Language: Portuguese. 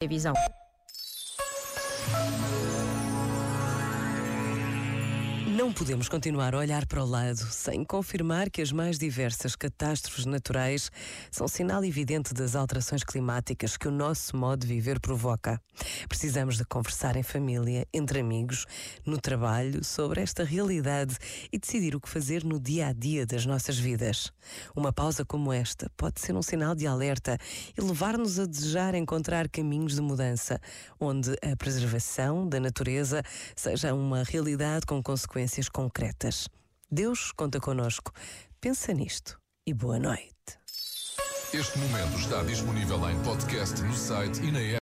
televisão. Não podemos continuar a olhar para o lado sem confirmar que as mais diversas catástrofes naturais são sinal evidente das alterações climáticas que o nosso modo de viver provoca. Precisamos de conversar em família, entre amigos, no trabalho, sobre esta realidade e decidir o que fazer no dia a dia das nossas vidas. Uma pausa como esta pode ser um sinal de alerta e levar-nos a desejar encontrar caminhos de mudança, onde a preservação da natureza seja uma realidade com consequências concretas. Deus conta conosco. Pensa nisto e boa noite. Este momento está disponível em podcast no site e na app.